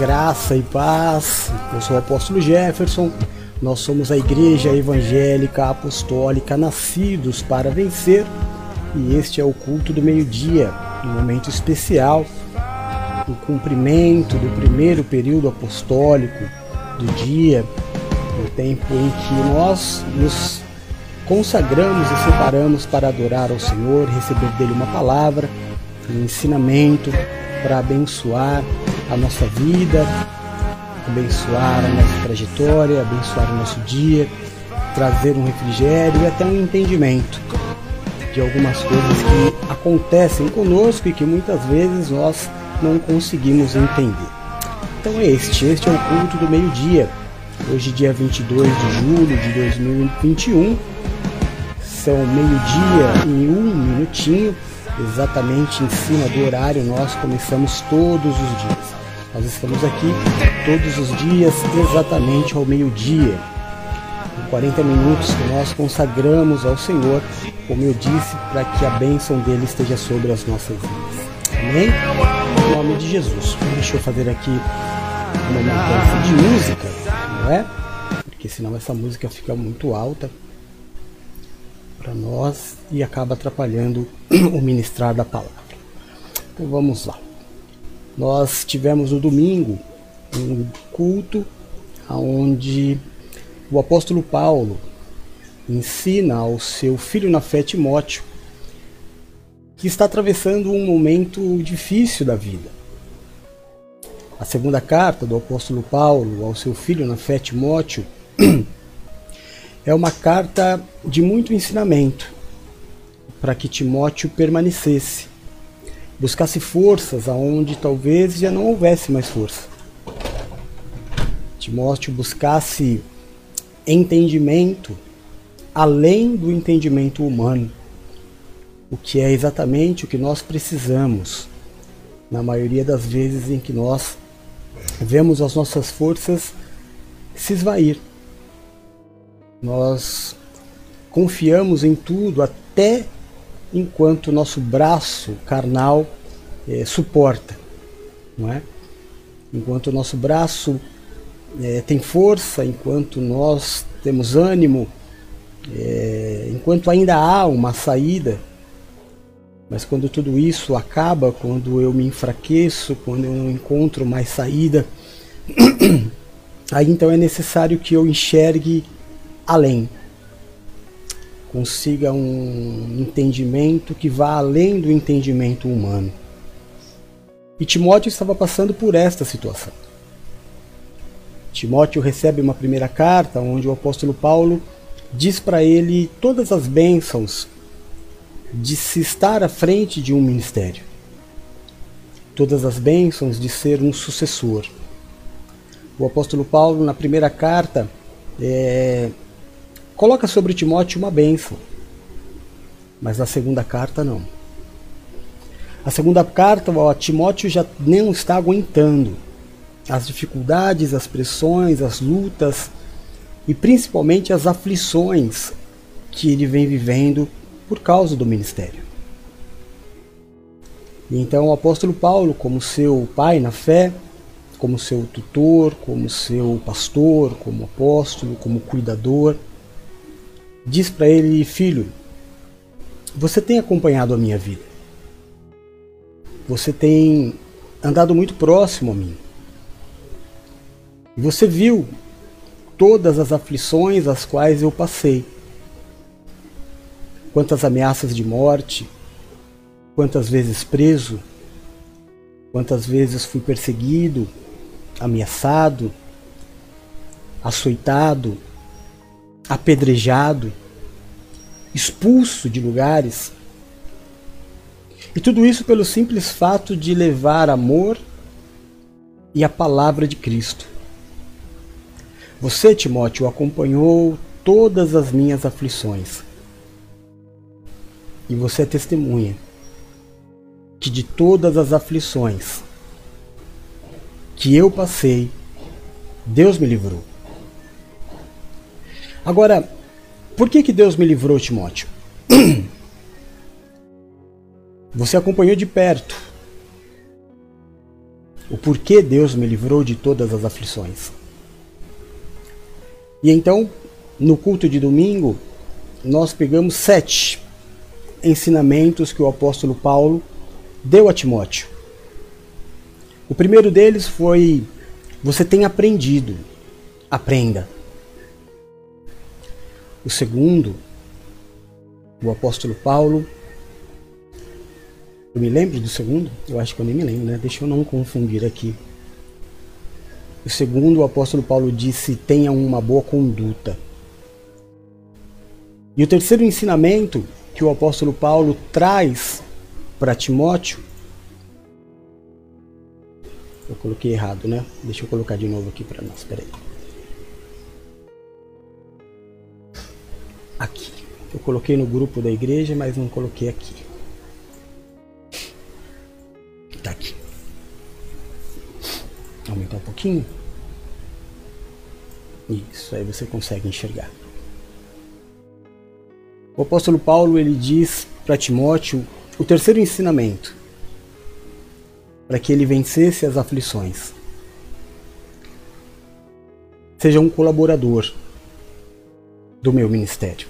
Graça e paz. Eu sou o apóstolo Jefferson. Nós somos a Igreja Evangélica Apostólica Nascidos para Vencer. E este é o culto do meio-dia, um momento especial, o cumprimento do primeiro período apostólico do dia, o tempo em que nós nos consagramos e separamos para adorar ao Senhor, receber dele uma palavra, um ensinamento para abençoar a nossa vida, abençoar a nossa trajetória, abençoar o nosso dia, trazer um refrigério e até um entendimento de algumas coisas que acontecem conosco e que muitas vezes nós não conseguimos entender. Então é este, este é o culto do meio-dia. Hoje, dia 22 de julho de 2021, são meio-dia e um minutinho, exatamente em cima do horário nós começamos todos os dias. Nós estamos aqui todos os dias exatamente ao meio-dia. Em 40 minutos que nós consagramos ao Senhor, como eu disse, para que a bênção dele esteja sobre as nossas vidas. Amém? Em nome de Jesus. Deixa eu fazer aqui uma mudança de música, não é? Porque senão essa música fica muito alta para nós e acaba atrapalhando o ministrar da palavra. Então vamos lá. Nós tivemos no domingo um culto onde o apóstolo Paulo ensina ao seu filho na fé Timóteo que está atravessando um momento difícil da vida. A segunda carta do apóstolo Paulo ao seu filho na fé Timóteo é uma carta de muito ensinamento para que Timóteo permanecesse buscasse forças aonde talvez já não houvesse mais força. Timóteo buscasse entendimento além do entendimento humano, o que é exatamente o que nós precisamos na maioria das vezes em que nós vemos as nossas forças se esvair. Nós confiamos em tudo até enquanto nosso braço carnal é, suporta, não é? Enquanto o nosso braço é, tem força, enquanto nós temos ânimo, é, enquanto ainda há uma saída, mas quando tudo isso acaba, quando eu me enfraqueço, quando eu não encontro mais saída, aí então é necessário que eu enxergue além consiga um entendimento que vá além do entendimento humano. E Timóteo estava passando por esta situação. Timóteo recebe uma primeira carta onde o apóstolo Paulo diz para ele todas as bênçãos de se estar à frente de um ministério, todas as bênçãos de ser um sucessor. O apóstolo Paulo, na primeira carta, é, coloca sobre Timóteo uma bênção, mas na segunda carta não. A segunda carta, ó, Timóteo já não está aguentando as dificuldades, as pressões, as lutas e principalmente as aflições que ele vem vivendo por causa do ministério. E então o apóstolo Paulo, como seu pai na fé, como seu tutor, como seu pastor, como apóstolo, como cuidador, diz para ele: Filho, você tem acompanhado a minha vida. Você tem andado muito próximo a mim. Você viu todas as aflições as quais eu passei. Quantas ameaças de morte, quantas vezes preso, quantas vezes fui perseguido, ameaçado, açoitado, apedrejado, expulso de lugares. E tudo isso pelo simples fato de levar amor e a palavra de Cristo. Você, Timóteo, acompanhou todas as minhas aflições. E você é testemunha que de todas as aflições que eu passei, Deus me livrou. Agora, por que, que Deus me livrou, Timóteo? Você acompanhou de perto o porquê Deus me livrou de todas as aflições. E então, no culto de domingo, nós pegamos sete ensinamentos que o apóstolo Paulo deu a Timóteo. O primeiro deles foi: Você tem aprendido, aprenda. O segundo, o apóstolo Paulo. Eu me lembro do segundo? Eu acho que eu nem me lembro, né? Deixa eu não confundir aqui. O segundo, o apóstolo Paulo disse: tenha uma boa conduta. E o terceiro ensinamento que o apóstolo Paulo traz para Timóteo. Eu coloquei errado, né? Deixa eu colocar de novo aqui para nós. Peraí. Aqui. Eu coloquei no grupo da igreja, mas não coloquei aqui. Tá aqui. Aumentar um pouquinho. Isso, aí você consegue enxergar. O apóstolo Paulo ele diz para Timóteo o terceiro ensinamento para que ele vencesse as aflições. Seja um colaborador do meu ministério.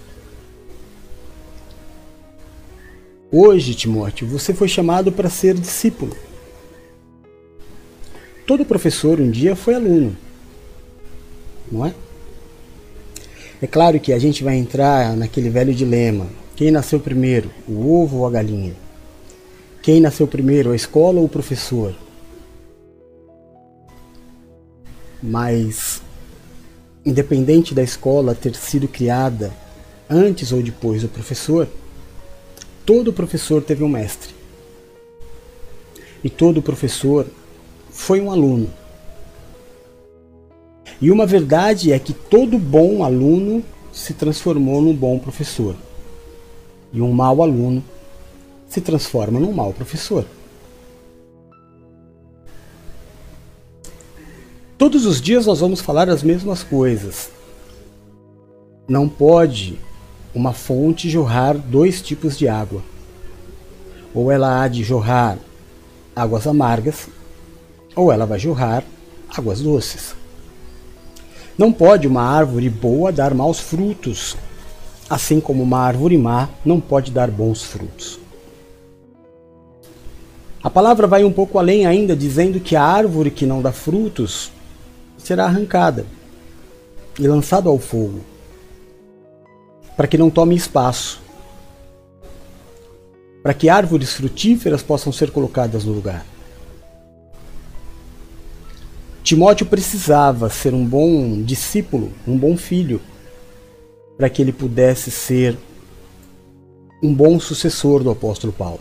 Hoje, Timóteo, você foi chamado para ser discípulo. Todo professor um dia foi aluno, não é? É claro que a gente vai entrar naquele velho dilema: quem nasceu primeiro, o ovo ou a galinha? Quem nasceu primeiro, a escola ou o professor? Mas, independente da escola ter sido criada antes ou depois do professor, todo professor teve um mestre. E todo professor foi um aluno. E uma verdade é que todo bom aluno se transformou num bom professor. E um mau aluno se transforma num mau professor. Todos os dias nós vamos falar as mesmas coisas. Não pode uma fonte jorrar dois tipos de água. Ou ela há de jorrar águas amargas, ou ela vai jorrar águas doces. Não pode uma árvore boa dar maus frutos, assim como uma árvore má não pode dar bons frutos. A palavra vai um pouco além ainda, dizendo que a árvore que não dá frutos será arrancada e lançada ao fogo para que não tome espaço, para que árvores frutíferas possam ser colocadas no lugar. Timóteo precisava ser um bom discípulo, um bom filho, para que ele pudesse ser um bom sucessor do apóstolo Paulo.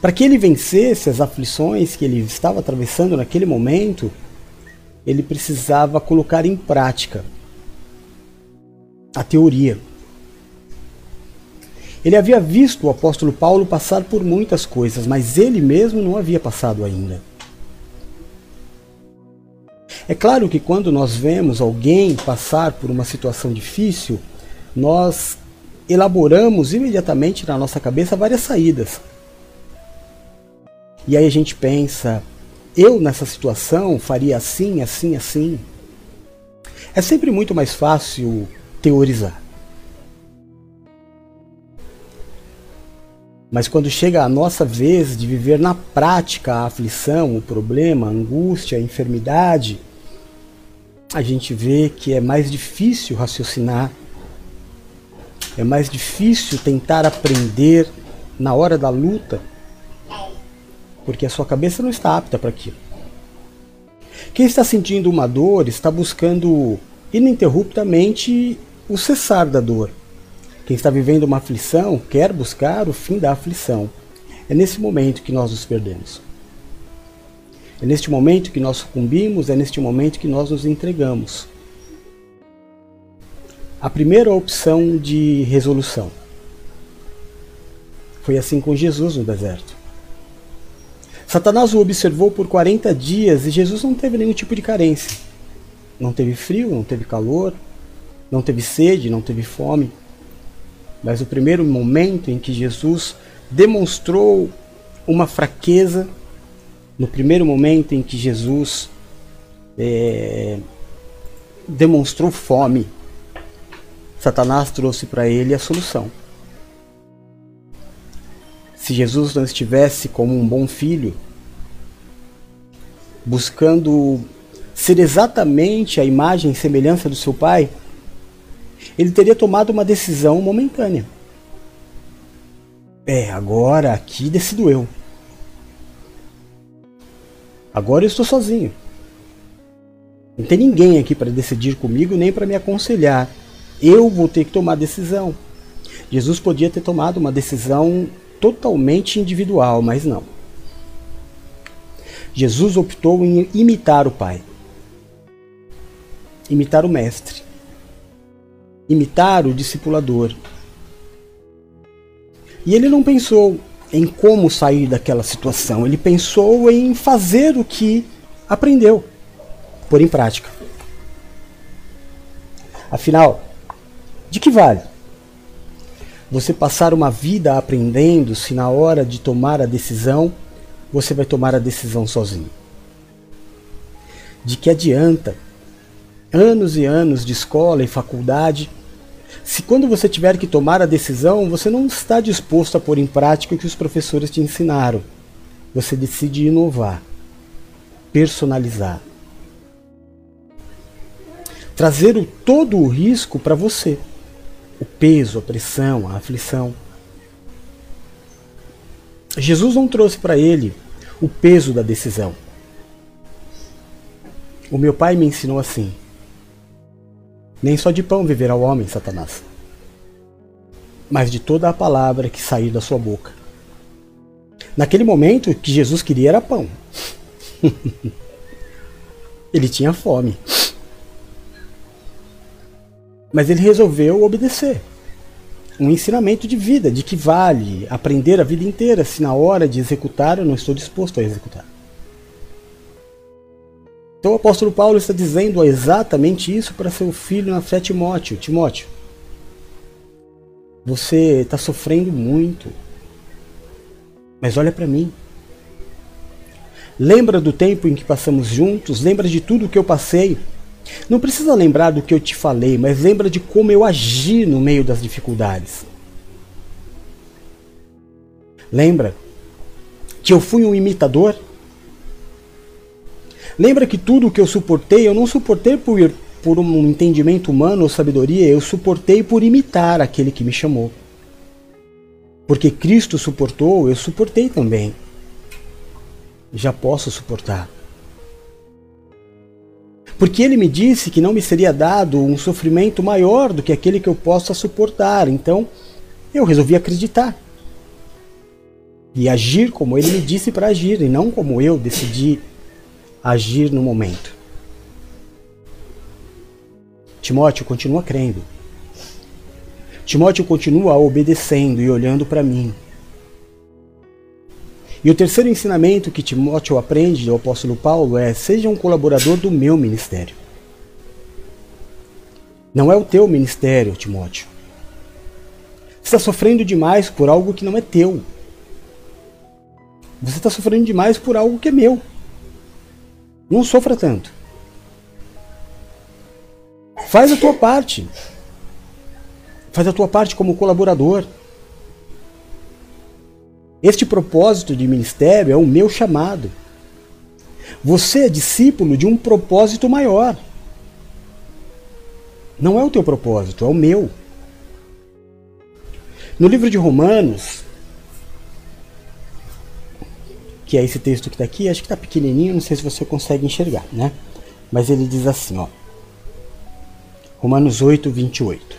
Para que ele vencesse as aflições que ele estava atravessando naquele momento, ele precisava colocar em prática a teoria. Ele havia visto o apóstolo Paulo passar por muitas coisas, mas ele mesmo não havia passado ainda. É claro que quando nós vemos alguém passar por uma situação difícil, nós elaboramos imediatamente na nossa cabeça várias saídas. E aí a gente pensa, eu nessa situação faria assim, assim, assim. É sempre muito mais fácil teorizar. Mas quando chega a nossa vez de viver na prática a aflição, o problema, a angústia, a enfermidade, a gente vê que é mais difícil raciocinar, é mais difícil tentar aprender na hora da luta, porque a sua cabeça não está apta para aquilo. Quem está sentindo uma dor está buscando ininterruptamente o cessar da dor. Quem está vivendo uma aflição quer buscar o fim da aflição. É nesse momento que nós nos perdemos. É neste momento que nós sucumbimos, é neste momento que nós nos entregamos. A primeira opção de resolução foi assim com Jesus no deserto. Satanás o observou por 40 dias e Jesus não teve nenhum tipo de carência. Não teve frio, não teve calor, não teve sede, não teve fome. Mas o primeiro momento em que Jesus demonstrou uma fraqueza No primeiro momento em que Jesus é, demonstrou fome, Satanás trouxe para ele a solução. Se Jesus não estivesse como um bom filho, buscando ser exatamente a imagem e semelhança do seu pai, ele teria tomado uma decisão momentânea. É, agora aqui decido eu. Agora eu estou sozinho. Não tem ninguém aqui para decidir comigo nem para me aconselhar. Eu vou ter que tomar decisão. Jesus podia ter tomado uma decisão totalmente individual, mas não. Jesus optou em imitar o Pai, imitar o Mestre, imitar o discipulador. E ele não pensou em como sair daquela situação, ele pensou em fazer o que aprendeu, pôr em prática. Afinal, de que vale você passar uma vida aprendendo se na hora de tomar a decisão você vai tomar a decisão sozinho? De que adianta anos e anos de escola e faculdade se quando você tiver que tomar a decisão você não está disposto a pôr em prática o que os professores te ensinaram? Você decide inovar, personalizar, trazer o, todo o risco para você o peso, a pressão, a aflição. Jesus não trouxe para ele o peso da decisão. O meu pai me ensinou assim: nem só de pão viverá o homem, Satanás, mas de toda a palavra que sair da sua boca. Naquele momento, o que Jesus queria era pão. ele tinha fome mas ele resolveu obedecer. Um ensinamento de vida, de que vale aprender a vida inteira se na hora de executar eu não estou disposto a executar. Então o apóstolo Paulo está dizendo exatamente isso para seu filho na fé Timóteo. Timóteo, você está sofrendo muito, mas olha para mim. Lembra do tempo em que passamos juntos? Lembra de tudo que eu passei? Não precisa lembrar do que eu te falei, mas lembra de como eu agi no meio das dificuldades. Lembra que eu fui um imitador? Lembra que tudo o que eu suportei, eu não suportei por, por um entendimento humano ou sabedoria, eu suportei por imitar aquele que me chamou. Porque Cristo suportou, eu suportei também. Já posso suportar. Porque ele me disse que não me seria dado um sofrimento maior do que aquele que eu possa suportar. Então, eu resolvi acreditar. E agir como ele me disse para agir, e não como eu decidi agir no momento. Timóteo continua crendo. Timóteo continua obedecendo e olhando para mim. E o terceiro ensinamento que Timóteo aprende do apóstolo Paulo é: seja um colaborador do meu ministério. Não é o teu ministério, Timóteo. Você está sofrendo demais por algo que não é teu. Você está sofrendo demais por algo que é meu. Não sofra tanto. Faz a tua parte. Faz a tua parte como colaborador. Este propósito de ministério é o meu chamado. Você é discípulo de um propósito maior. Não é o teu propósito, é o meu. No livro de Romanos, que é esse texto que está aqui, acho que está pequenininho, não sei se você consegue enxergar, né? Mas ele diz assim, ó. Romanos 8, 28.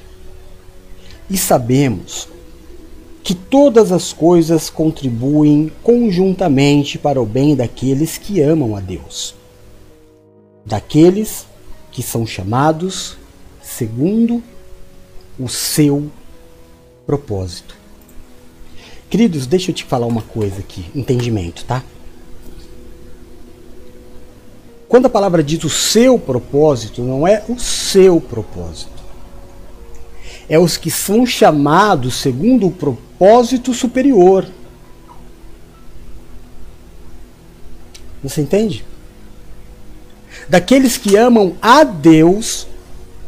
E sabemos que todas as coisas contribuem conjuntamente para o bem daqueles que amam a Deus, daqueles que são chamados segundo o seu propósito. Queridos, deixa eu te falar uma coisa aqui, entendimento, tá? Quando a palavra diz o seu propósito, não é o seu propósito é os que são chamados segundo o propósito superior. Você entende? Daqueles que amam a Deus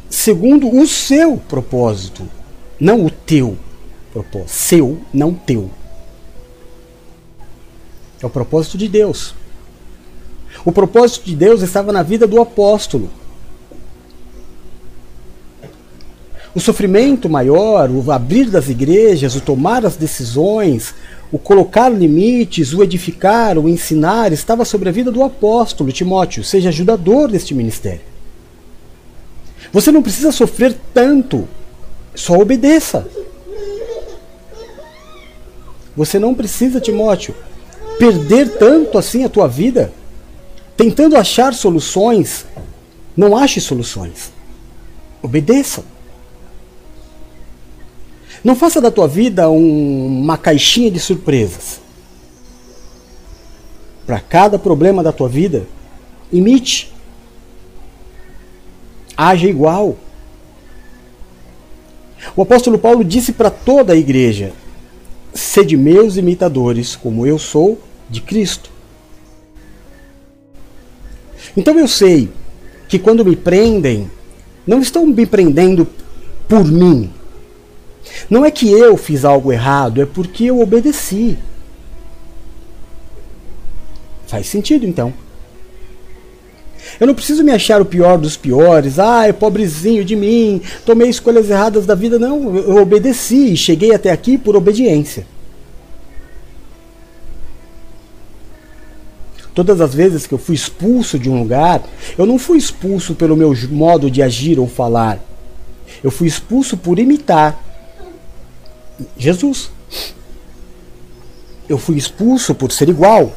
segundo o seu propósito, não o teu propósito. Seu, não teu. É o propósito de Deus. O propósito de Deus estava na vida do apóstolo. O sofrimento maior, o abrir das igrejas, o tomar as decisões, o colocar limites, o edificar, o ensinar, estava sobre a vida do apóstolo Timóteo. Seja ajudador deste ministério. Você não precisa sofrer tanto, só obedeça. Você não precisa, Timóteo, perder tanto assim a tua vida tentando achar soluções. Não ache soluções. Obedeça. Não faça da tua vida um, uma caixinha de surpresas. Para cada problema da tua vida, imite. Haja igual. O apóstolo Paulo disse para toda a igreja: Sede meus imitadores, como eu sou de Cristo. Então eu sei que quando me prendem, não estão me prendendo por mim, não é que eu fiz algo errado, é porque eu obedeci. Faz sentido então. Eu não preciso me achar o pior dos piores. É pobrezinho de mim, tomei escolhas erradas da vida. Não, eu obedeci e cheguei até aqui por obediência. Todas as vezes que eu fui expulso de um lugar, eu não fui expulso pelo meu modo de agir ou falar. Eu fui expulso por imitar. Jesus. Eu fui expulso por ser igual.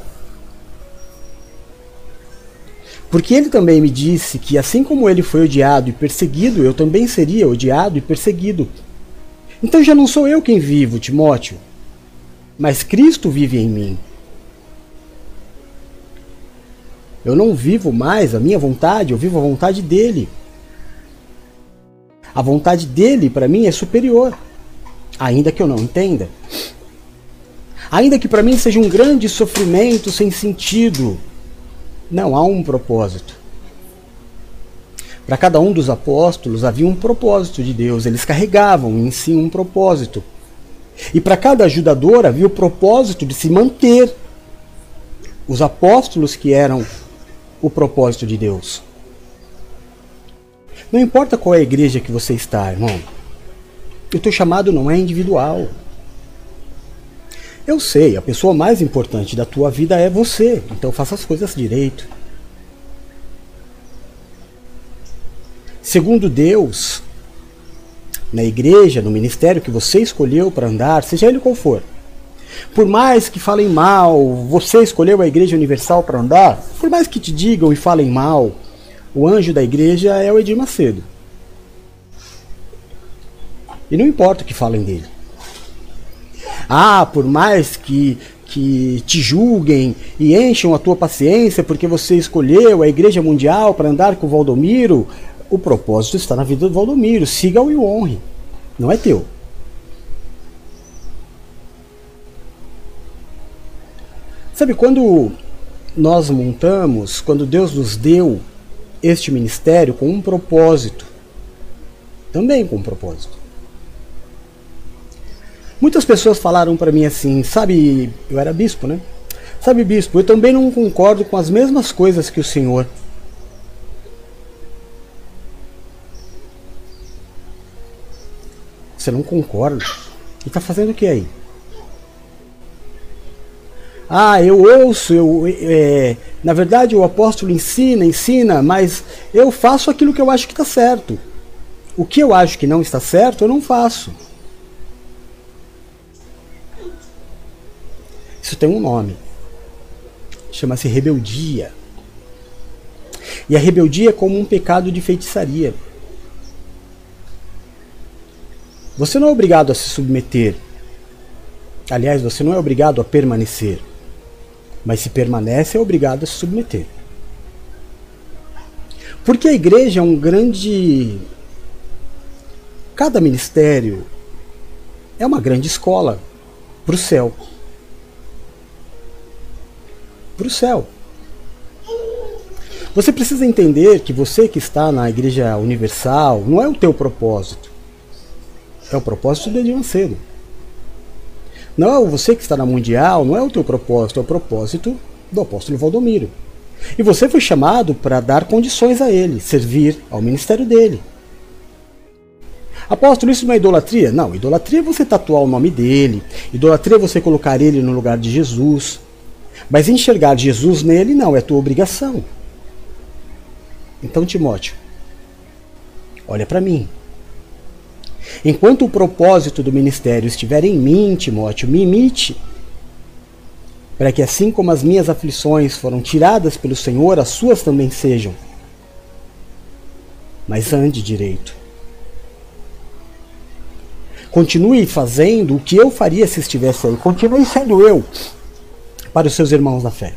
Porque ele também me disse que assim como ele foi odiado e perseguido, eu também seria odiado e perseguido. Então já não sou eu quem vivo, Timóteo, mas Cristo vive em mim. Eu não vivo mais a minha vontade, eu vivo a vontade dele. A vontade dele para mim é superior ainda que eu não entenda. Ainda que para mim seja um grande sofrimento sem sentido, não há um propósito. Para cada um dos apóstolos havia um propósito de Deus, eles carregavam em si um propósito. E para cada ajudador havia o propósito de se manter. Os apóstolos que eram o propósito de Deus. Não importa qual é a igreja que você está, irmão. O teu chamado não é individual. Eu sei, a pessoa mais importante da tua vida é você, então faça as coisas direito. Segundo Deus, na igreja, no ministério que você escolheu para andar, seja ele qual for, por mais que falem mal, você escolheu a Igreja Universal para andar, por mais que te digam e falem mal, o anjo da igreja é o Edir Macedo. E não importa o que falem dele. Ah, por mais que, que te julguem e encham a tua paciência porque você escolheu a Igreja Mundial para andar com o Valdomiro, o propósito está na vida do Valdomiro. Siga-o e o honre. Não é teu. Sabe, quando nós montamos, quando Deus nos deu este ministério com um propósito, também com um propósito. Muitas pessoas falaram para mim assim, sabe, eu era bispo, né? Sabe, bispo, eu também não concordo com as mesmas coisas que o senhor. Você não concorda? E está fazendo o que aí? Ah, eu ouço, eu, é, na verdade o apóstolo ensina, ensina, mas eu faço aquilo que eu acho que está certo. O que eu acho que não está certo, eu não faço. Isso tem um nome. Chama-se rebeldia. E a rebeldia é como um pecado de feitiçaria. Você não é obrigado a se submeter. Aliás, você não é obrigado a permanecer. Mas se permanece, é obrigado a se submeter. Porque a igreja é um grande. Cada ministério é uma grande escola para o céu. Para o céu. Você precisa entender que você que está na Igreja Universal não é o teu propósito. É o propósito de Edir Macedo. Não é você que está na Mundial, não é o teu propósito, é o propósito do apóstolo Valdomiro. E você foi chamado para dar condições a ele, servir ao ministério dele. Apóstolo, isso não é idolatria? Não, idolatria é você tatuar o nome dele, idolatria é você colocar ele no lugar de Jesus. Mas enxergar Jesus nele não, é tua obrigação. Então, Timóteo, olha para mim. Enquanto o propósito do ministério estiver em mim, Timóteo, me imite, para que assim como as minhas aflições foram tiradas pelo Senhor, as suas também sejam. Mas ande direito. Continue fazendo o que eu faria se estivesse aí. Continue sendo eu para os seus irmãos na fé.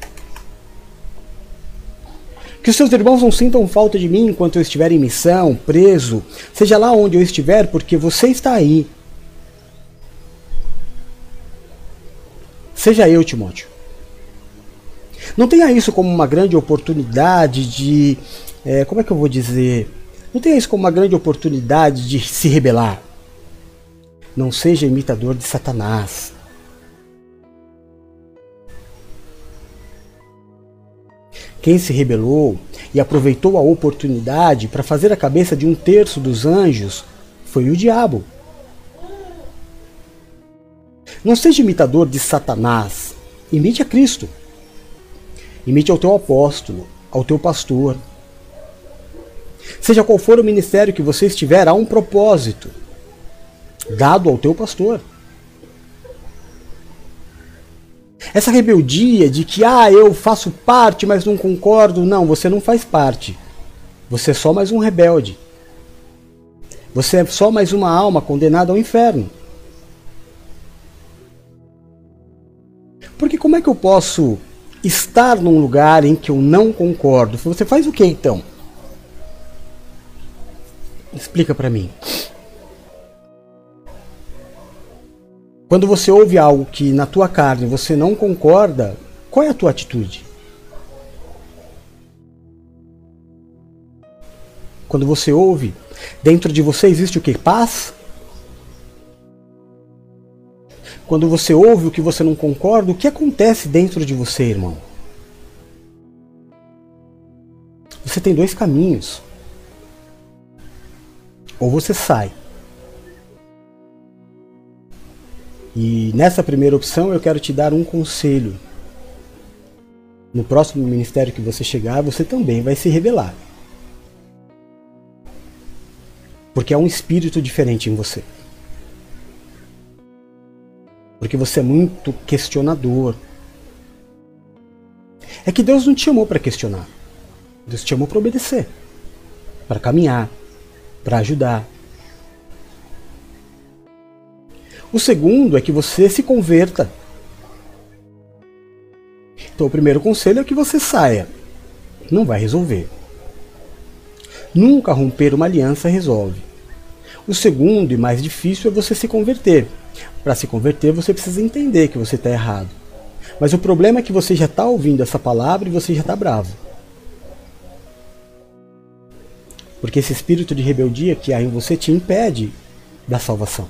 Que os seus irmãos não sintam falta de mim enquanto eu estiver em missão, preso, seja lá onde eu estiver, porque você está aí. Seja eu, Timóteo. Não tenha isso como uma grande oportunidade de. É, como é que eu vou dizer? Não tenha isso como uma grande oportunidade de se rebelar. Não seja imitador de Satanás. Quem se rebelou e aproveitou a oportunidade para fazer a cabeça de um terço dos anjos foi o diabo. Não seja imitador de Satanás, imite a Cristo. Imite ao teu apóstolo, ao teu pastor. Seja qual for o ministério que você estiver, há um propósito dado ao teu pastor. Essa rebeldia de que, ah, eu faço parte, mas não concordo. Não, você não faz parte. Você é só mais um rebelde. Você é só mais uma alma condenada ao inferno. Porque como é que eu posso estar num lugar em que eu não concordo? Você faz o que então? Explica para mim. Quando você ouve algo que na tua carne você não concorda, qual é a tua atitude? Quando você ouve, dentro de você existe o que? Paz? Quando você ouve o que você não concorda, o que acontece dentro de você, irmão? Você tem dois caminhos. Ou você sai E nessa primeira opção eu quero te dar um conselho. No próximo ministério que você chegar, você também vai se revelar. Porque há um espírito diferente em você. Porque você é muito questionador. É que Deus não te chamou para questionar. Deus te chamou para obedecer, para caminhar, para ajudar, O segundo é que você se converta. Então, o primeiro conselho é que você saia. Não vai resolver. Nunca romper uma aliança resolve. O segundo e mais difícil é você se converter. Para se converter, você precisa entender que você está errado. Mas o problema é que você já está ouvindo essa palavra e você já está bravo. Porque esse espírito de rebeldia que há em você te impede da salvação.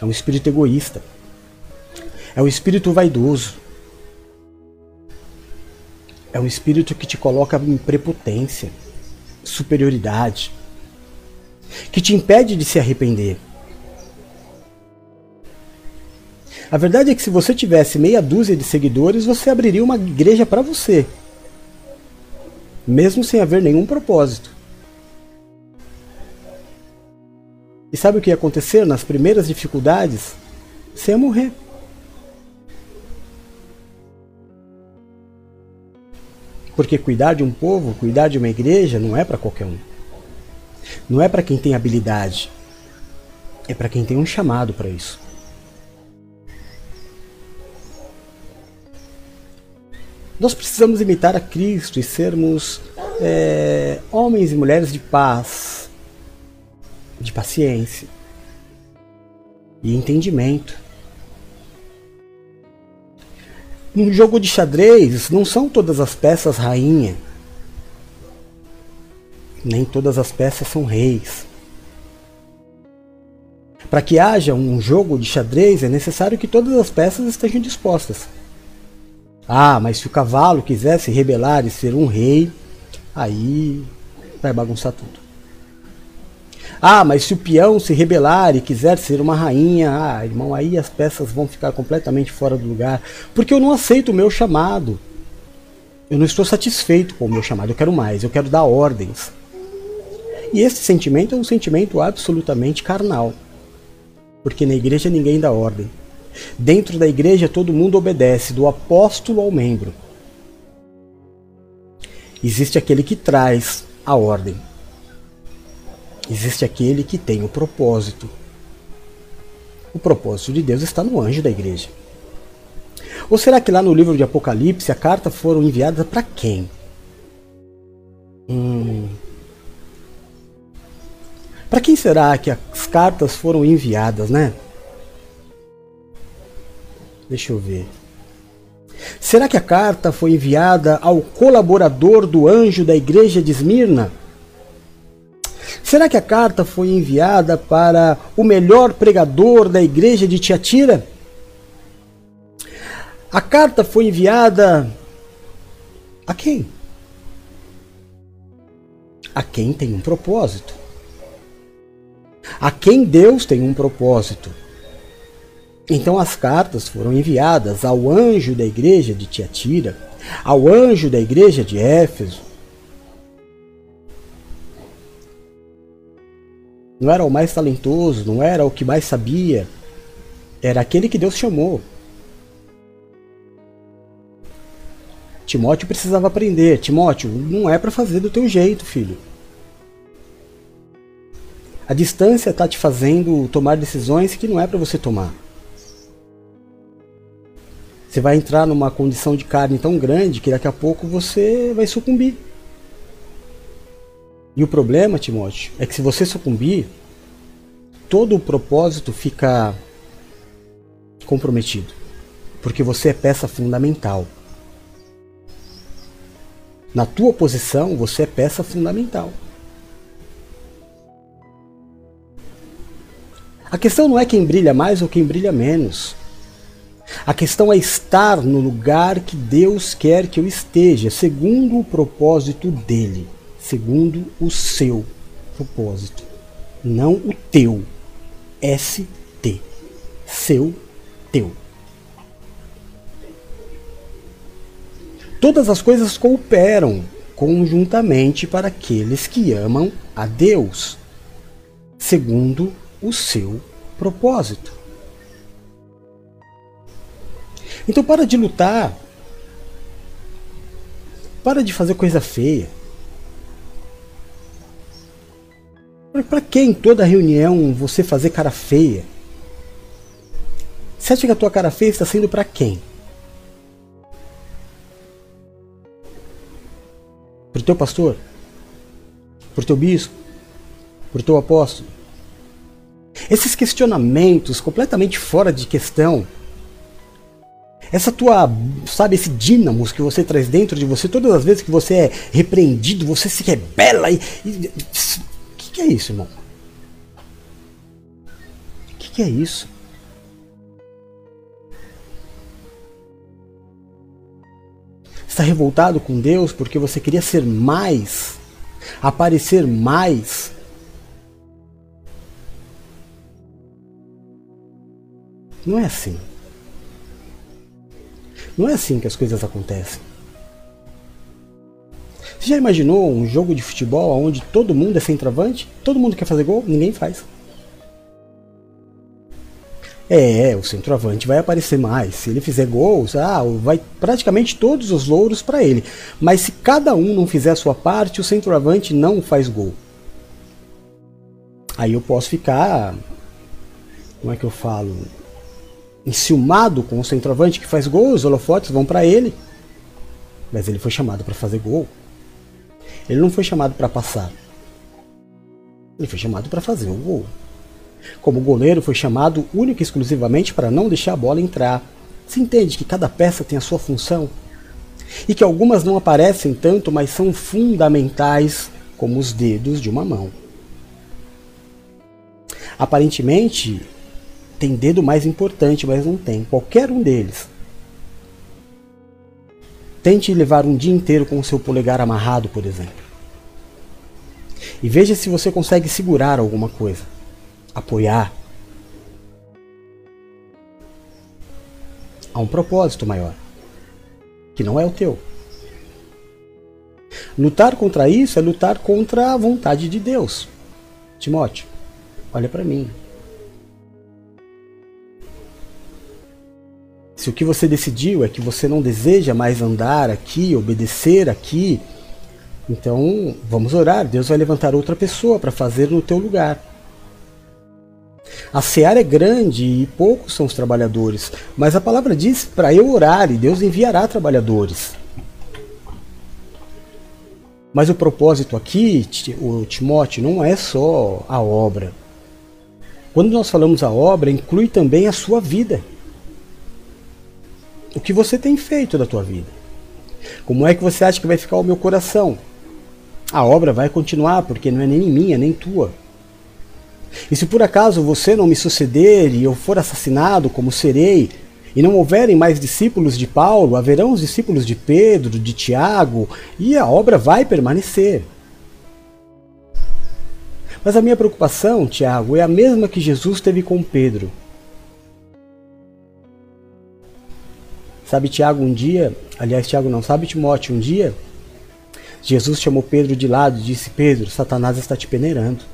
É um espírito egoísta. É um espírito vaidoso. É um espírito que te coloca em prepotência, superioridade, que te impede de se arrepender. A verdade é que se você tivesse meia dúzia de seguidores, você abriria uma igreja para você, mesmo sem haver nenhum propósito. E sabe o que ia acontecer nas primeiras dificuldades? Você ia morrer. Porque cuidar de um povo, cuidar de uma igreja, não é para qualquer um. Não é para quem tem habilidade. É para quem tem um chamado para isso. Nós precisamos imitar a Cristo e sermos é, homens e mulheres de paz, de paciência e entendimento. Um jogo de xadrez não são todas as peças rainha, Nem todas as peças são reis. Para que haja um jogo de xadrez é necessário que todas as peças estejam dispostas. Ah, mas se o cavalo quiser se rebelar e ser um rei, aí vai bagunçar tudo. Ah, mas se o peão se rebelar e quiser ser uma rainha, ah, irmão, aí as peças vão ficar completamente fora do lugar, porque eu não aceito o meu chamado. Eu não estou satisfeito com o meu chamado, eu quero mais, eu quero dar ordens. E esse sentimento é um sentimento absolutamente carnal. Porque na igreja ninguém dá ordem. Dentro da igreja todo mundo obedece, do apóstolo ao membro. Existe aquele que traz a ordem. Existe aquele que tem o propósito. O propósito de Deus está no anjo da igreja. Ou será que lá no livro de Apocalipse a carta foram enviadas para quem? Hum. Para quem será que as cartas foram enviadas, né? Deixa eu ver. Será que a carta foi enviada ao colaborador do anjo da igreja de Esmirna? Será que a carta foi enviada para o melhor pregador da igreja de Tiatira? A carta foi enviada a quem? A quem tem um propósito. A quem Deus tem um propósito. Então as cartas foram enviadas ao anjo da igreja de Tiatira, ao anjo da igreja de Éfeso, Não era o mais talentoso, não era o que mais sabia. Era aquele que Deus chamou. Timóteo precisava aprender. Timóteo, não é para fazer do teu jeito, filho. A distância está te fazendo tomar decisões que não é para você tomar. Você vai entrar numa condição de carne tão grande que daqui a pouco você vai sucumbir. E o problema, Timóteo, é que se você sucumbir, todo o propósito fica comprometido. Porque você é peça fundamental. Na tua posição, você é peça fundamental. A questão não é quem brilha mais ou quem brilha menos. A questão é estar no lugar que Deus quer que eu esteja, segundo o propósito dele segundo o seu propósito, não o teu. ST. Seu, teu. Todas as coisas cooperam conjuntamente para aqueles que amam a Deus, segundo o seu propósito. Então para de lutar. Para de fazer coisa feia. Para que em toda reunião você fazer cara feia? Você acha que a tua cara feia está sendo para quem? Para o teu pastor? Para o teu bispo? Para o teu apóstolo? Esses questionamentos completamente fora de questão, essa tua, sabe, esse dínamo que você traz dentro de você, todas as vezes que você é repreendido, você se rebela e, e que é isso, irmão? O que, que é isso? Está revoltado com Deus porque você queria ser mais, aparecer mais. Não é assim. Não é assim que as coisas acontecem. Você já imaginou um jogo de futebol onde todo mundo é centroavante? Todo mundo quer fazer gol? Ninguém faz. É, o centroavante vai aparecer mais. Se ele fizer gols, ah, vai praticamente todos os louros para ele. Mas se cada um não fizer a sua parte, o centroavante não faz gol. Aí eu posso ficar, como é que eu falo, enciumado com o centroavante que faz gol, os holofotes vão para ele. Mas ele foi chamado para fazer gol. Ele não foi chamado para passar. Ele foi chamado para fazer o gol. Como goleiro, foi chamado único e exclusivamente para não deixar a bola entrar. Se entende que cada peça tem a sua função? E que algumas não aparecem tanto, mas são fundamentais como os dedos de uma mão. Aparentemente, tem dedo mais importante, mas não tem. Qualquer um deles. Tente levar um dia inteiro com o seu polegar amarrado, por exemplo. E veja se você consegue segurar alguma coisa, apoiar. Há um propósito maior, que não é o teu. Lutar contra isso é lutar contra a vontade de Deus. Timóteo, olha para mim. Se o que você decidiu é que você não deseja mais andar aqui, obedecer aqui, então vamos orar. Deus vai levantar outra pessoa para fazer no teu lugar. A seara é grande e poucos são os trabalhadores, mas a palavra diz para eu orar e Deus enviará trabalhadores. Mas o propósito aqui, o Timóteo, não é só a obra. Quando nós falamos a obra, inclui também a sua vida o que você tem feito da tua vida. Como é que você acha que vai ficar o meu coração? A obra vai continuar, porque não é nem minha, nem tua. E se por acaso você não me suceder e eu for assassinado, como serei, e não houverem mais discípulos de Paulo, haverão os discípulos de Pedro, de Tiago, e a obra vai permanecer. Mas a minha preocupação, Tiago, é a mesma que Jesus teve com Pedro. Sabe Tiago um dia, aliás Tiago não, sabe Timóteo um dia, Jesus chamou Pedro de lado e disse: Pedro, Satanás está te peneirando,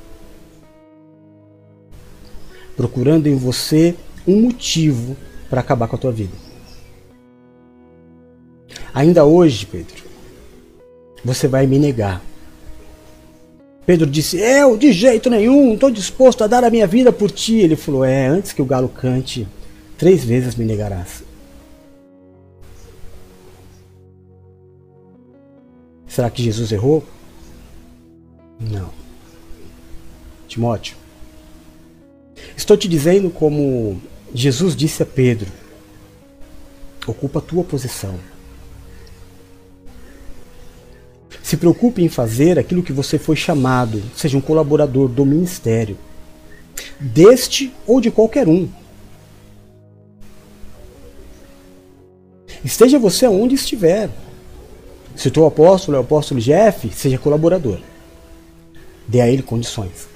procurando em você um motivo para acabar com a tua vida. Ainda hoje, Pedro, você vai me negar. Pedro disse: Eu, de jeito nenhum, estou disposto a dar a minha vida por ti. Ele falou: É, antes que o galo cante, três vezes me negarás. Será que Jesus errou? Não. Timóteo, estou te dizendo como Jesus disse a Pedro: ocupa a tua posição. Se preocupe em fazer aquilo que você foi chamado, seja um colaborador do ministério, deste ou de qualquer um. Esteja você onde estiver. Se o teu apóstolo é o apóstolo Jeff, seja colaborador. Dê a ele condições.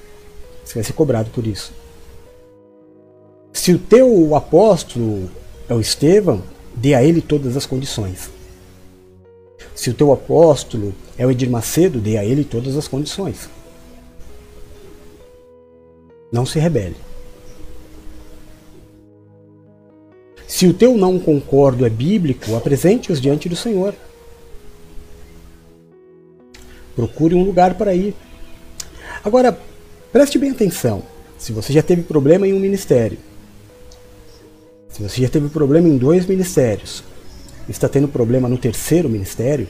Você vai ser cobrado por isso. Se o teu apóstolo é o Estevão, dê a ele todas as condições. Se o teu apóstolo é o Edir Macedo, dê a ele todas as condições. Não se rebele. Se o teu não concordo é bíblico, apresente-os diante do Senhor. Procure um lugar para ir. Agora, preste bem atenção. Se você já teve problema em um ministério, se você já teve problema em dois ministérios, está tendo problema no terceiro ministério,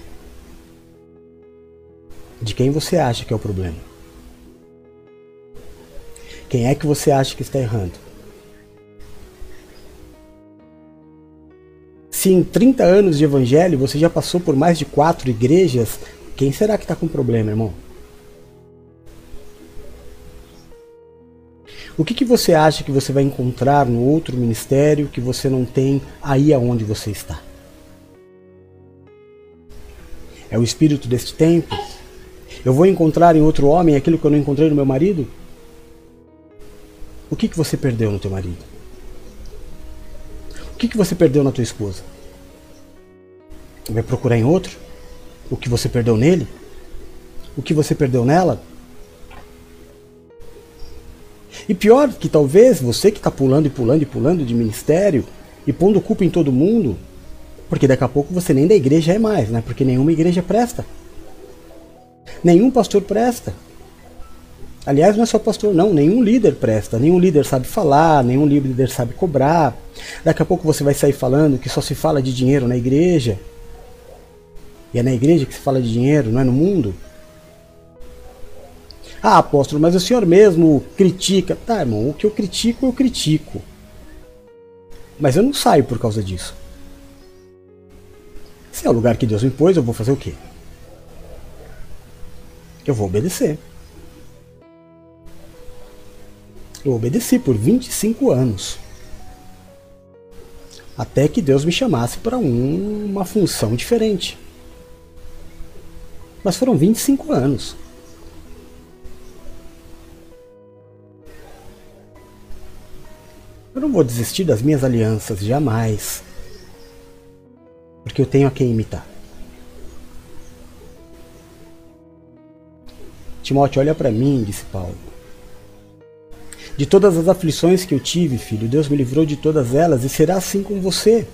de quem você acha que é o problema? Quem é que você acha que está errando? Se em 30 anos de evangelho você já passou por mais de quatro igrejas quem será que está com problema, irmão? O que, que você acha que você vai encontrar no outro ministério que você não tem aí aonde você está? É o espírito deste tempo? Eu vou encontrar em outro homem aquilo que eu não encontrei no meu marido? O que, que você perdeu no teu marido? O que, que você perdeu na tua esposa? Vai procurar em outro? O que você perdeu nele, o que você perdeu nela. E pior que talvez você que está pulando e pulando e pulando de ministério e pondo culpa em todo mundo, porque daqui a pouco você nem da igreja é mais, né? Porque nenhuma igreja presta. Nenhum pastor presta. Aliás, não é só pastor, não. Nenhum líder presta. Nenhum líder sabe falar, nenhum líder sabe cobrar. Daqui a pouco você vai sair falando que só se fala de dinheiro na igreja. E é na igreja que se fala de dinheiro, não é no mundo? Ah, apóstolo, mas o senhor mesmo critica. Tá, irmão, o que eu critico, eu critico. Mas eu não saio por causa disso. Se é o lugar que Deus me pôs, eu vou fazer o quê? eu vou obedecer. Eu obedeci por 25 anos. Até que Deus me chamasse para um, uma função diferente. Mas foram 25 anos. Eu não vou desistir das minhas alianças, jamais. Porque eu tenho a quem imitar. Timóteo, olha para mim, disse Paulo. De todas as aflições que eu tive, filho, Deus me livrou de todas elas e será assim com você.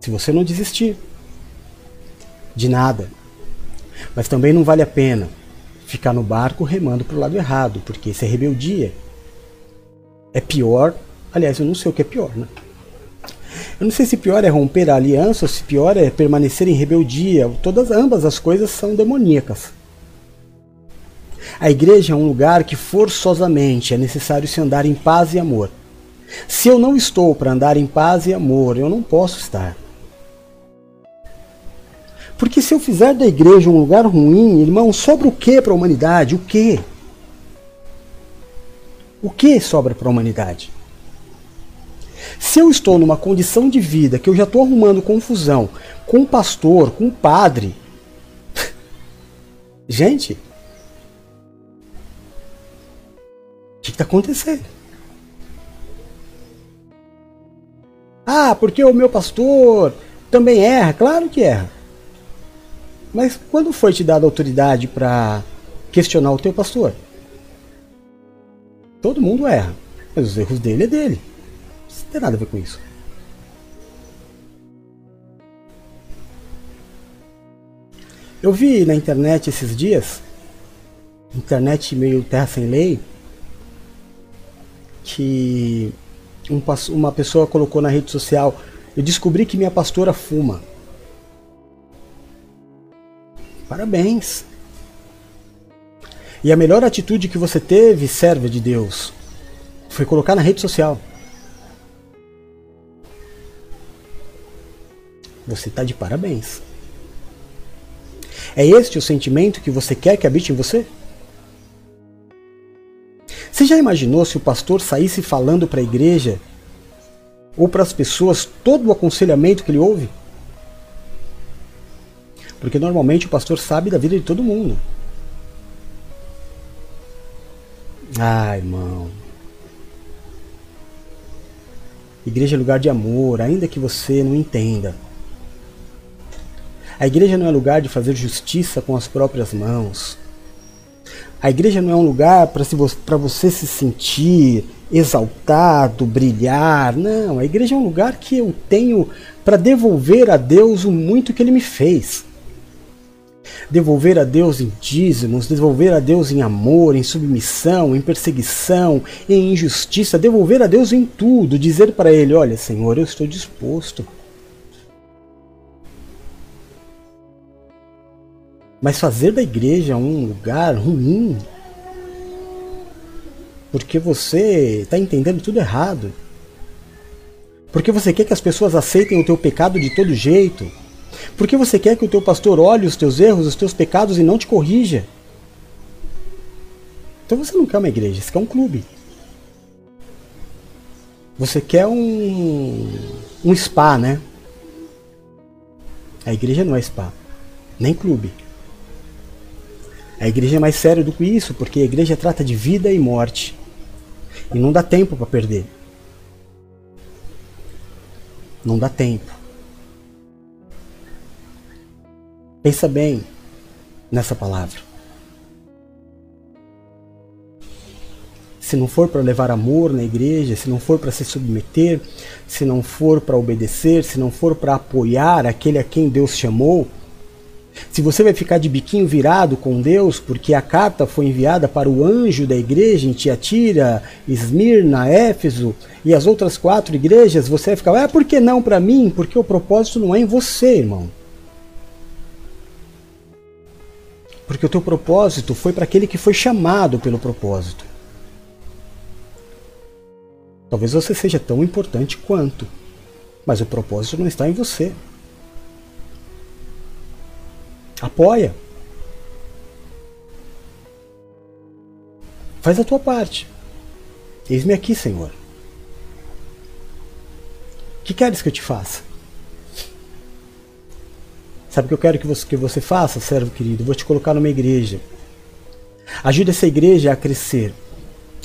Se você não desistir de nada. Mas também não vale a pena ficar no barco remando para o lado errado, porque isso é rebeldia. É pior. Aliás, eu não sei o que é pior, né? Eu não sei se pior é romper a aliança ou se pior é permanecer em rebeldia. Todas ambas as coisas são demoníacas. A igreja é um lugar que forçosamente é necessário se andar em paz e amor. Se eu não estou para andar em paz e amor, eu não posso estar. Porque se eu fizer da igreja um lugar ruim, irmão, sobra o que para a humanidade? O que? O que sobra para a humanidade? Se eu estou numa condição de vida que eu já estou arrumando confusão com o pastor, com o padre, gente, que está acontecendo? Ah, porque o meu pastor também erra? Claro que erra. Mas quando foi te dada autoridade para questionar o teu pastor? Todo mundo erra, mas os erros dele é dele. Não tem nada a ver com isso. Eu vi na internet esses dias, internet meio terra sem lei, que um, uma pessoa colocou na rede social: Eu descobri que minha pastora fuma. Parabéns! E a melhor atitude que você teve, serva de Deus, foi colocar na rede social. Você está de parabéns. É este o sentimento que você quer que habite em você? Você já imaginou se o pastor saísse falando para a igreja ou para as pessoas todo o aconselhamento que ele ouve? Porque normalmente o pastor sabe da vida de todo mundo. Ah, irmão. Igreja é lugar de amor, ainda que você não entenda. A igreja não é lugar de fazer justiça com as próprias mãos. A igreja não é um lugar para você se sentir exaltado, brilhar. Não, a igreja é um lugar que eu tenho para devolver a Deus o muito que Ele me fez. Devolver a Deus em dízimos, devolver a Deus em amor, em submissão, em perseguição, em injustiça, devolver a Deus em tudo, dizer para Ele: Olha, Senhor, eu estou disposto. Mas fazer da igreja um lugar ruim, porque você está entendendo tudo errado. Porque você quer que as pessoas aceitem o teu pecado de todo jeito. Porque você quer que o teu pastor olhe os teus erros, os teus pecados e não te corrija. Então você não quer uma igreja, você quer um clube. Você quer um, um spa, né? A igreja não é spa, nem clube. A igreja é mais séria do que isso, porque a igreja trata de vida e morte. E não dá tempo para perder. Não dá tempo. Pensa bem nessa palavra. Se não for para levar amor na igreja, se não for para se submeter, se não for para obedecer, se não for para apoiar aquele a quem Deus chamou, se você vai ficar de biquinho virado com Deus, porque a carta foi enviada para o anjo da igreja em Tiatira, Esmirna, Éfeso e as outras quatro igrejas, você vai ficar, ah, por que não para mim? Porque o propósito não é em você, irmão. Porque o teu propósito foi para aquele que foi chamado pelo propósito. Talvez você seja tão importante quanto, mas o propósito não está em você. Apoia. Faz a tua parte. Eis-me aqui, Senhor. Que queres que eu te faça? Sabe o que eu quero que você, que você faça, servo querido? Eu vou te colocar numa igreja. Ajude essa igreja a crescer,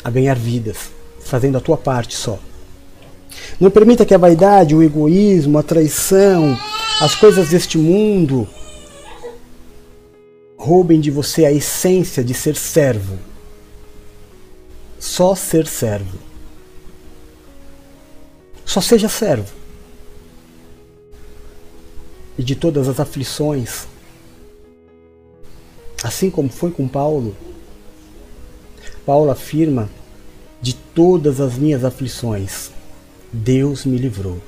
a ganhar vidas, fazendo a tua parte só. Não permita que a vaidade, o egoísmo, a traição, as coisas deste mundo roubem de você a essência de ser servo. Só ser servo. Só seja servo. E de todas as aflições, assim como foi com Paulo, Paulo afirma: de todas as minhas aflições, Deus me livrou.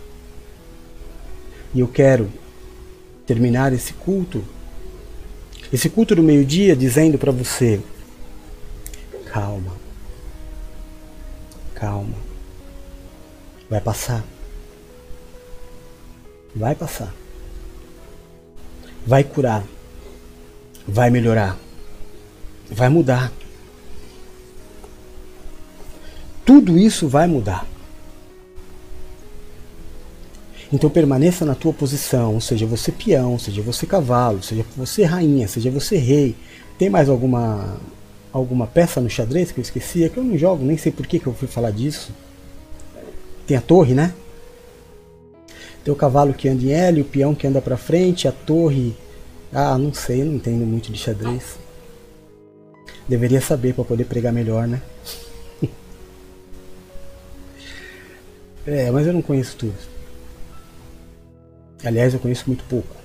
E eu quero terminar esse culto, esse culto do meio-dia, dizendo para você: calma, calma, vai passar, vai passar, vai curar, vai melhorar, vai mudar. Tudo isso vai mudar. Então permaneça na tua posição, seja você peão, seja você cavalo, seja você rainha, seja você rei. Tem mais alguma alguma peça no xadrez que eu esqueci? É que eu não jogo, nem sei por que, que eu fui falar disso. Tem a torre, né? Tem o cavalo que anda em L, o peão que anda para frente, a torre. Ah, não sei, não entendo muito de xadrez. Deveria saber para poder pregar melhor, né? é, mas eu não conheço tudo. Aliás, eu conheço muito pouco.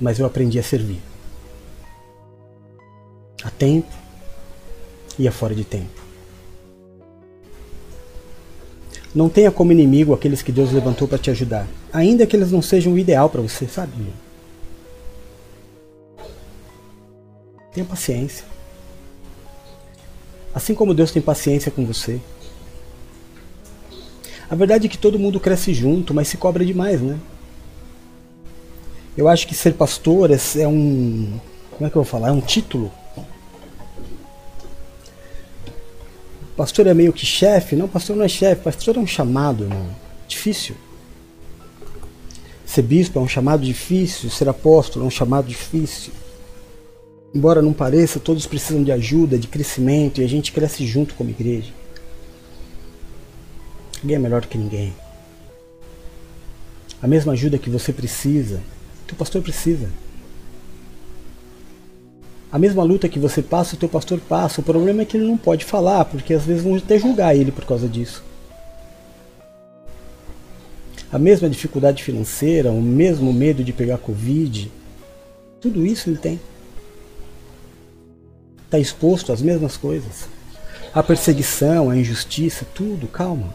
Mas eu aprendi a servir. A tempo e a fora de tempo. Não tenha como inimigo aqueles que Deus levantou para te ajudar, ainda que eles não sejam o ideal para você, sabe? Tenha paciência. Assim como Deus tem paciência com você. A verdade é que todo mundo cresce junto, mas se cobra demais, né? Eu acho que ser pastor é, é um. Como é que eu vou falar? É um título. Pastor é meio que chefe? Não, pastor não é chefe, pastor é um chamado, irmão. Difícil. Ser bispo é um chamado difícil, ser apóstolo é um chamado difícil. Embora não pareça, todos precisam de ajuda, de crescimento e a gente cresce junto como igreja. Ninguém é melhor que ninguém. A mesma ajuda que você precisa, teu pastor precisa. A mesma luta que você passa, o teu pastor passa. O problema é que ele não pode falar, porque às vezes vão até julgar ele por causa disso. A mesma dificuldade financeira, o mesmo medo de pegar Covid, tudo isso ele tem. Está exposto às mesmas coisas. A perseguição, a injustiça, tudo, calma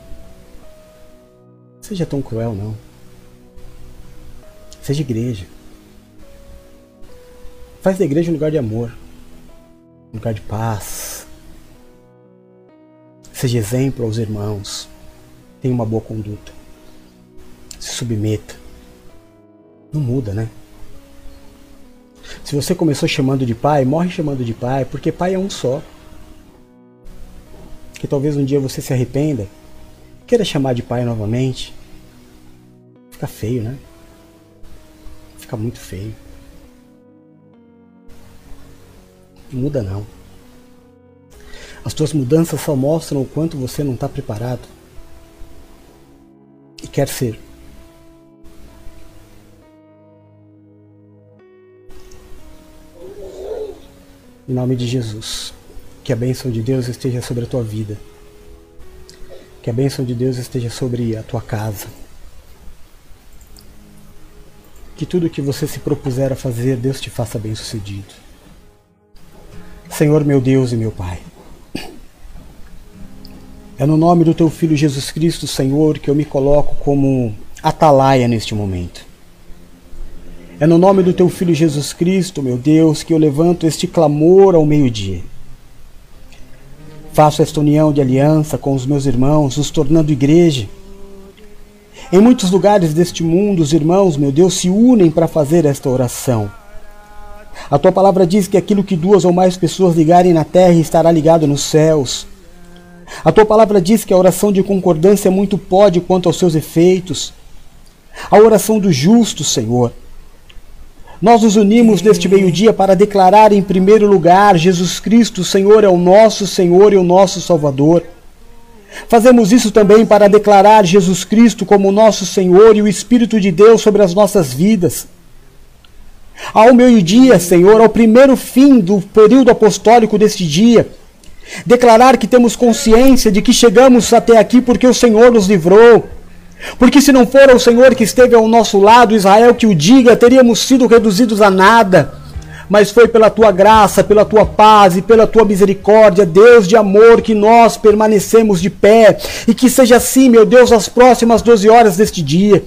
seja tão cruel, não. Seja igreja. Faz da igreja um lugar de amor, um lugar de paz. Seja exemplo aos irmãos. Tenha uma boa conduta. Se submeta. Não muda, né? Se você começou chamando de pai, morre chamando de pai, porque pai é um só. Que talvez um dia você se arrependa, queira chamar de pai novamente, Fica feio, né? Fica muito feio. Muda não. As tuas mudanças só mostram o quanto você não está preparado e quer ser. Em nome de Jesus, que a bênção de Deus esteja sobre a tua vida, que a bênção de Deus esteja sobre a tua casa que tudo que você se propuser a fazer, Deus te faça bem sucedido. Senhor meu Deus e meu Pai. É no nome do teu Filho Jesus Cristo, Senhor, que eu me coloco como atalaia neste momento. É no nome do teu Filho Jesus Cristo, meu Deus, que eu levanto este clamor ao meio-dia. Faço esta união de aliança com os meus irmãos, nos tornando igreja em muitos lugares deste mundo, os irmãos, meu Deus, se unem para fazer esta oração. A tua palavra diz que aquilo que duas ou mais pessoas ligarem na terra estará ligado nos céus. A tua palavra diz que a oração de concordância é muito pode quanto aos seus efeitos. A oração do justo, Senhor. Nós nos unimos neste meio-dia para declarar em primeiro lugar: Jesus Cristo, Senhor, é o nosso Senhor e o nosso Salvador. Fazemos isso também para declarar Jesus Cristo como nosso Senhor e o Espírito de Deus sobre as nossas vidas. Ao meio-dia, Senhor, ao primeiro fim do período apostólico deste dia, declarar que temos consciência de que chegamos até aqui porque o Senhor nos livrou. Porque se não for o Senhor que esteve ao nosso lado, Israel que o diga, teríamos sido reduzidos a nada mas foi pela tua graça, pela tua paz e pela tua misericórdia, Deus de amor, que nós permanecemos de pé e que seja assim, meu Deus, as próximas 12 horas deste dia.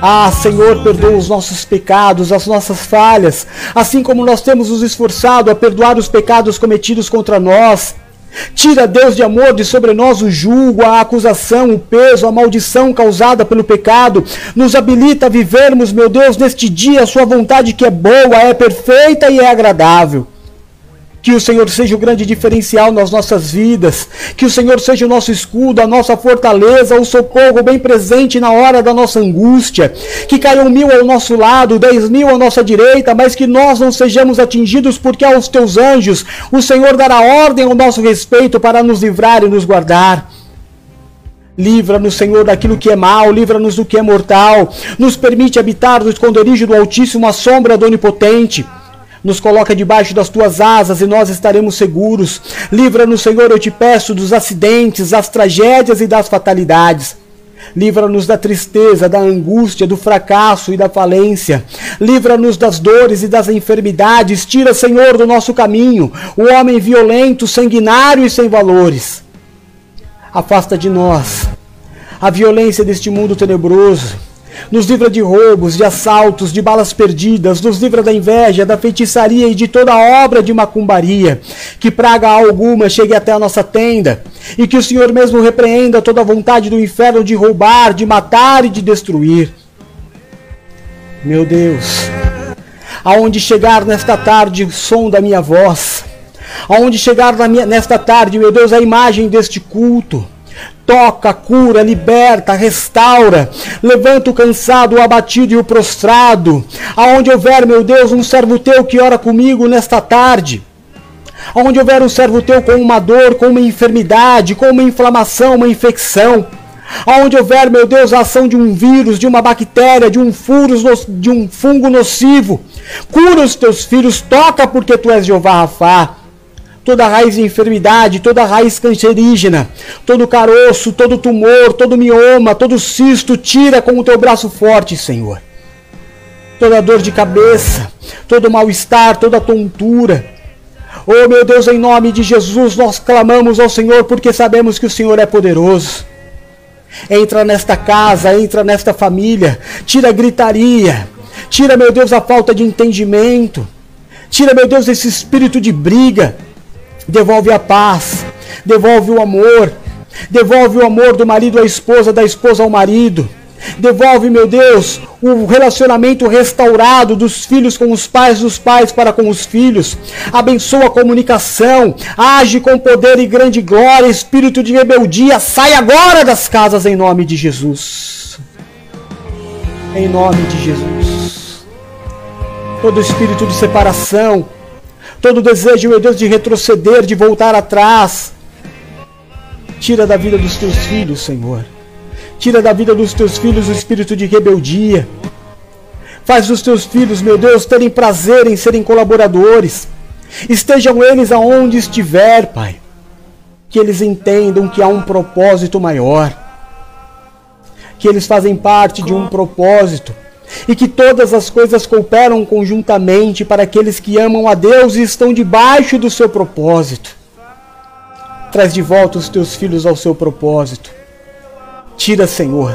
Ah, Senhor, perdoa os nossos pecados, as nossas falhas, assim como nós temos nos esforçado a perdoar os pecados cometidos contra nós. Tira, Deus de amor, de sobre nós o julgo, a acusação, o peso, a maldição causada pelo pecado. Nos habilita a vivermos, meu Deus, neste dia a Sua vontade que é boa, é perfeita e é agradável. Que o Senhor seja o grande diferencial nas nossas vidas. Que o Senhor seja o nosso escudo, a nossa fortaleza, o socorro bem presente na hora da nossa angústia. Que caiam mil ao nosso lado, dez mil à nossa direita, mas que nós não sejamos atingidos, porque aos teus anjos o Senhor dará ordem ao nosso respeito para nos livrar e nos guardar. Livra-nos, Senhor, daquilo que é mal, livra-nos do que é mortal. Nos permite habitar no esconderijo do Altíssimo, a sombra do Onipotente. Nos coloca debaixo das tuas asas e nós estaremos seguros. Livra-nos, Senhor, eu te peço, dos acidentes, das tragédias e das fatalidades. Livra-nos da tristeza, da angústia, do fracasso e da falência. Livra-nos das dores e das enfermidades. Tira, Senhor, do nosso caminho o homem violento, sanguinário e sem valores. Afasta de nós a violência deste mundo tenebroso nos livra de roubos, de assaltos, de balas perdidas, nos livra da inveja, da feitiçaria e de toda obra de macumbaria. Que praga alguma chegue até a nossa tenda, e que o Senhor mesmo repreenda toda a vontade do inferno de roubar, de matar e de destruir. Meu Deus, aonde chegar nesta tarde o som da minha voz, aonde chegar minha, nesta tarde, meu Deus, a imagem deste culto toca, cura, liberta, restaura, levanta o cansado, o abatido e o prostrado. Aonde houver, meu Deus, um servo teu que ora comigo nesta tarde. Onde houver um servo teu com uma dor, com uma enfermidade, com uma inflamação, uma infecção. Aonde houver, meu Deus, a ação de um vírus, de uma bactéria, de um, furo, de um fungo nocivo. Cura os teus filhos, toca porque tu és Jeová Rafá toda raiz de enfermidade, toda raiz cancerígena, todo caroço, todo tumor, todo mioma, todo cisto, tira com o teu braço forte, Senhor. Toda dor de cabeça, todo mal-estar, toda tontura. Oh, meu Deus, em nome de Jesus, nós clamamos ao Senhor porque sabemos que o Senhor é poderoso. Entra nesta casa, entra nesta família, tira a gritaria, tira, meu Deus, a falta de entendimento, tira, meu Deus, esse espírito de briga, devolve a paz, devolve o amor, devolve o amor do marido à esposa, da esposa ao marido. Devolve, meu Deus, o relacionamento restaurado dos filhos com os pais, dos pais para com os filhos. Abençoa a comunicação. Age com poder e grande glória. Espírito de rebeldia, sai agora das casas em nome de Jesus. Em nome de Jesus. Todo espírito de separação, todo desejo, meu Deus, de retroceder, de voltar atrás. Tira da vida dos teus filhos, Senhor. Tira da vida dos teus filhos o espírito de rebeldia. Faz os teus filhos, meu Deus, terem prazer em serem colaboradores. Estejam eles aonde estiver, Pai. Que eles entendam que há um propósito maior. Que eles fazem parte de um propósito e que todas as coisas cooperam conjuntamente para aqueles que amam a Deus e estão debaixo do seu propósito. Traz de volta os teus filhos ao seu propósito. Tira, Senhor,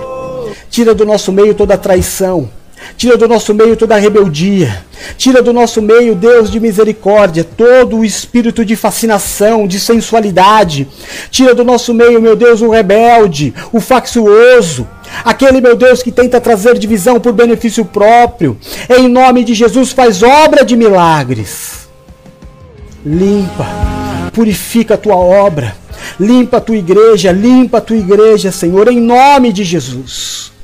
tira do nosso meio toda traição, Tira do nosso meio toda rebeldia. Tira do nosso meio, Deus de misericórdia, todo o espírito de fascinação, de sensualidade. Tira do nosso meio, meu Deus, o rebelde, o factuoso, aquele, meu Deus, que tenta trazer divisão por benefício próprio. Em nome de Jesus, faz obra de milagres. Limpa, purifica a tua obra. Limpa a tua igreja, limpa a tua igreja, Senhor, em nome de Jesus.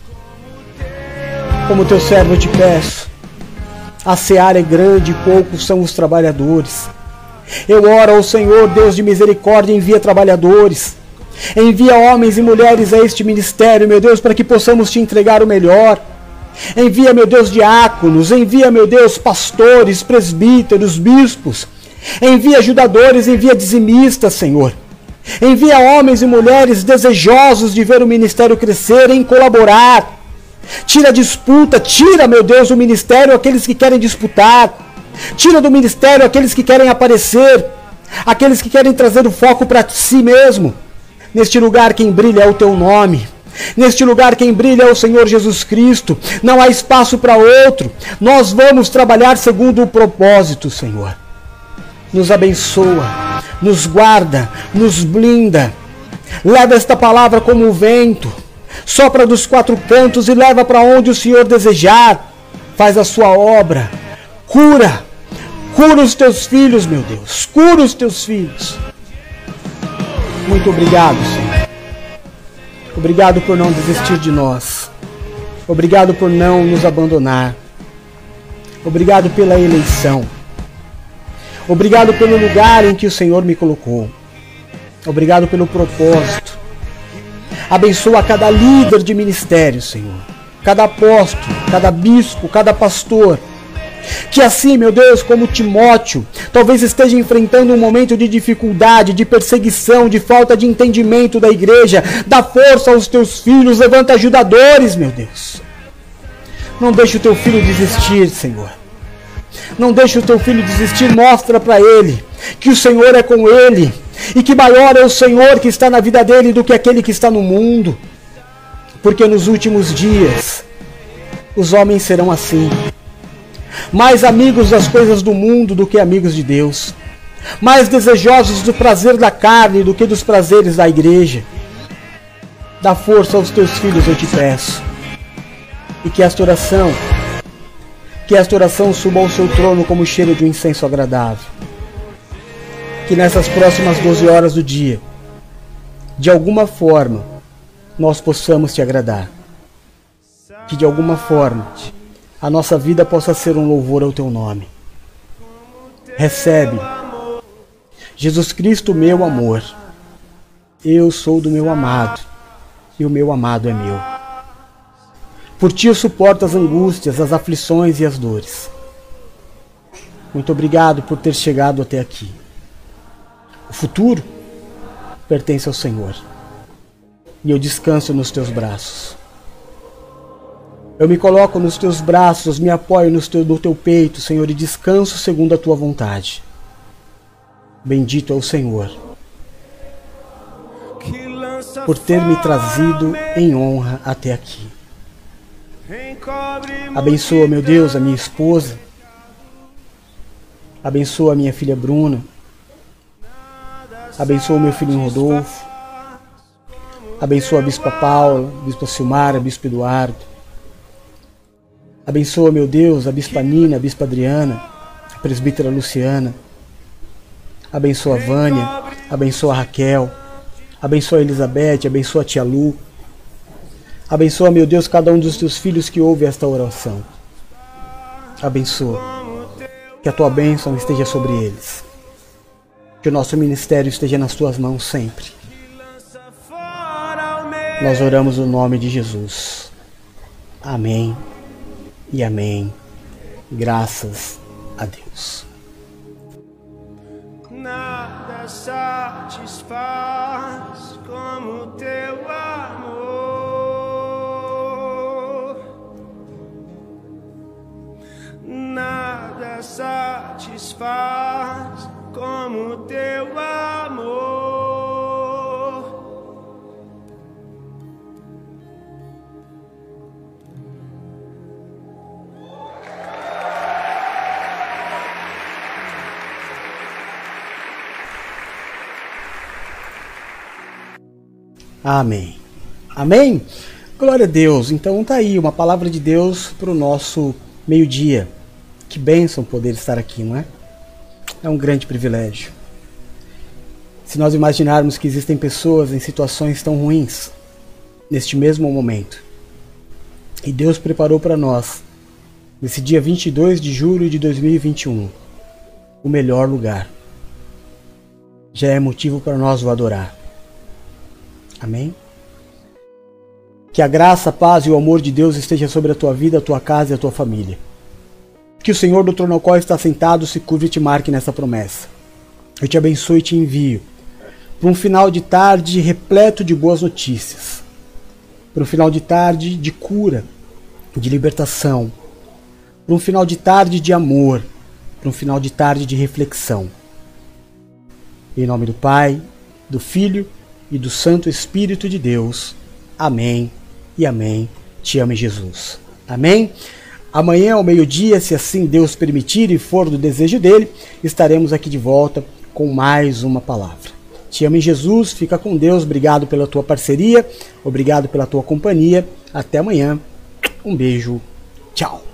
Como teu servo te peço. A seara é grande e poucos são os trabalhadores. Eu oro ao Senhor, Deus de misericórdia, envia trabalhadores. Envia homens e mulheres a este ministério, meu Deus, para que possamos te entregar o melhor. Envia, meu Deus, diáconos, envia, meu Deus, pastores, presbíteros, bispos. Envia ajudadores, envia dizimistas, Senhor. Envia homens e mulheres desejosos de ver o ministério crescer, em colaborar. Tira a disputa, tira, meu Deus, do ministério aqueles que querem disputar. Tira do ministério aqueles que querem aparecer, aqueles que querem trazer o foco para si mesmo. Neste lugar quem brilha é o teu nome. Neste lugar quem brilha é o Senhor Jesus Cristo. Não há espaço para outro. Nós vamos trabalhar segundo o propósito, Senhor. Nos abençoa, nos guarda, nos blinda. Leva esta palavra como o vento sopra dos quatro cantos e leva para onde o Senhor desejar. Faz a sua obra. Cura. Cura os teus filhos, meu Deus. Cura os teus filhos. Muito obrigado, Senhor. Obrigado por não desistir de nós. Obrigado por não nos abandonar. Obrigado pela eleição. Obrigado pelo lugar em que o Senhor me colocou. Obrigado pelo propósito. Abençoa cada líder de ministério, Senhor. Cada apóstolo, cada bispo, cada pastor. Que assim, meu Deus, como Timóteo, talvez esteja enfrentando um momento de dificuldade, de perseguição, de falta de entendimento da igreja. Dá força aos teus filhos, levanta ajudadores, meu Deus. Não deixe o teu filho desistir, Senhor. Não deixe o teu filho desistir, mostra para ele que o Senhor é com ele e que maior é o Senhor que está na vida dele do que aquele que está no mundo. Porque nos últimos dias os homens serão assim, mais amigos das coisas do mundo do que amigos de Deus, mais desejosos do prazer da carne do que dos prazeres da igreja. Dá força aos teus filhos, eu te peço, e que esta oração, que esta oração suba ao seu trono como cheiro de um incenso agradável que nessas próximas 12 horas do dia, de alguma forma, nós possamos te agradar. Que de alguma forma a nossa vida possa ser um louvor ao teu nome. Recebe, Jesus Cristo, meu amor. Eu sou do meu amado e o meu amado é meu. Por ti eu suporto as angústias, as aflições e as dores. Muito obrigado por ter chegado até aqui. O futuro pertence ao Senhor. E eu descanso nos teus braços. Eu me coloco nos teus braços, me apoio no teu, no teu peito, Senhor, e descanso segundo a tua vontade. Bendito é o Senhor por ter me trazido em honra até aqui. Abençoa, meu Deus, a minha esposa. Abençoa a minha filha Bruna. Abençoa meu filhinho Rodolfo. Abençoa a Bispa Paula, a Bispa Silmara, a Bispo Eduardo. Abençoa, meu Deus, a Bispa Nina, a Bispa Adriana, a Presbítera Luciana. Abençoa a Vânia, abençoa a Raquel. Abençoa a Elizabeth, abençoa a Tia Lu. Abençoa, meu Deus, cada um dos teus filhos que ouve esta oração. Abençoa. Que a tua bênção esteja sobre eles. Que o nosso ministério esteja nas tuas mãos sempre. Nós oramos no nome de Jesus. Amém e amém. Graças a Deus. Nada satisfaz como teu amor. Nada satisfaz como teu amor. Amém. Amém. Glória a Deus. Então tá aí uma palavra de Deus para o nosso meio-dia. Que bênção poder estar aqui, não é? É um grande privilégio. Se nós imaginarmos que existem pessoas em situações tão ruins neste mesmo momento, e Deus preparou para nós, nesse dia 22 de julho de 2021, o melhor lugar, já é motivo para nós o adorar. Amém? Que a graça, a paz e o amor de Deus esteja sobre a tua vida, a tua casa e a tua família. Que o Senhor do trono ao qual está sentado se curve e te marque nessa promessa. Eu te abençoe e te envio para um final de tarde repleto de boas notícias. Para um final de tarde de cura, de libertação. Para um final de tarde de amor. Para um final de tarde de reflexão. Em nome do Pai, do Filho e do Santo Espírito de Deus. Amém e amém. Te ame Jesus. Amém? Amanhã ao meio-dia, se assim Deus permitir e for do desejo dele, estaremos aqui de volta com mais uma palavra. Te amo em Jesus, fica com Deus, obrigado pela tua parceria, obrigado pela tua companhia. Até amanhã. Um beijo. Tchau.